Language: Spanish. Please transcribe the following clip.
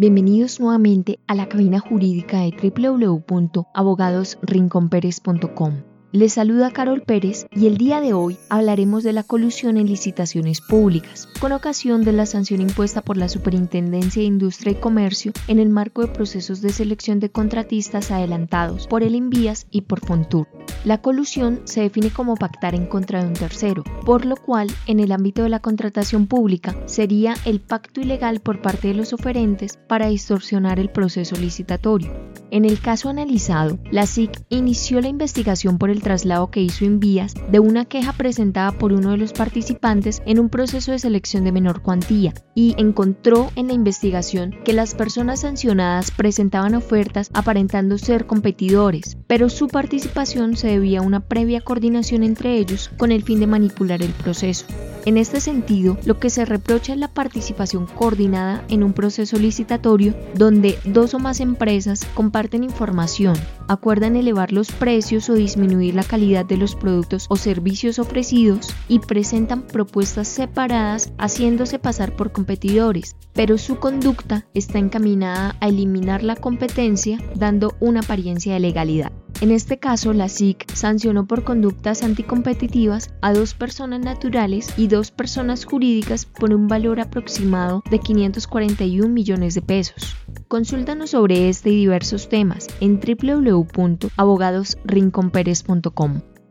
Bienvenidos nuevamente a la cabina jurídica de www.abogadosrinconperes.com. Les saluda Carol Pérez y el día de hoy hablaremos de la colusión en licitaciones públicas, con ocasión de la sanción impuesta por la Superintendencia de Industria y Comercio en el marco de procesos de selección de contratistas adelantados por el Envías y por Fontur. La colusión se define como pactar en contra de un tercero, por lo cual en el ámbito de la contratación pública sería el pacto ilegal por parte de los oferentes para distorsionar el proceso licitatorio. En el caso analizado, la SIC inició la investigación por el traslado que hizo Envías de una queja presentada por uno de los participantes en un proceso de selección de menor cuantía y encontró en la investigación que las personas sancionadas presentaban ofertas aparentando ser competidores, pero su participación se debía a una previa coordinación entre ellos con el fin de manipular el proceso. En este sentido, lo que se reprocha es la participación coordinada en un proceso licitatorio donde dos o más empresas comparten información, acuerdan elevar los precios o disminuir la calidad de los productos o servicios ofrecidos y presentan propuestas separadas haciéndose pasar por competidores, pero su conducta está encaminada a eliminar la competencia dando una apariencia de legalidad. En este caso, la SIC sancionó por conductas anticompetitivas a dos personas naturales y dos personas jurídicas por un valor aproximado de 541 millones de pesos. Consúltanos sobre este y diversos temas en www.abogadosrinconperes.com.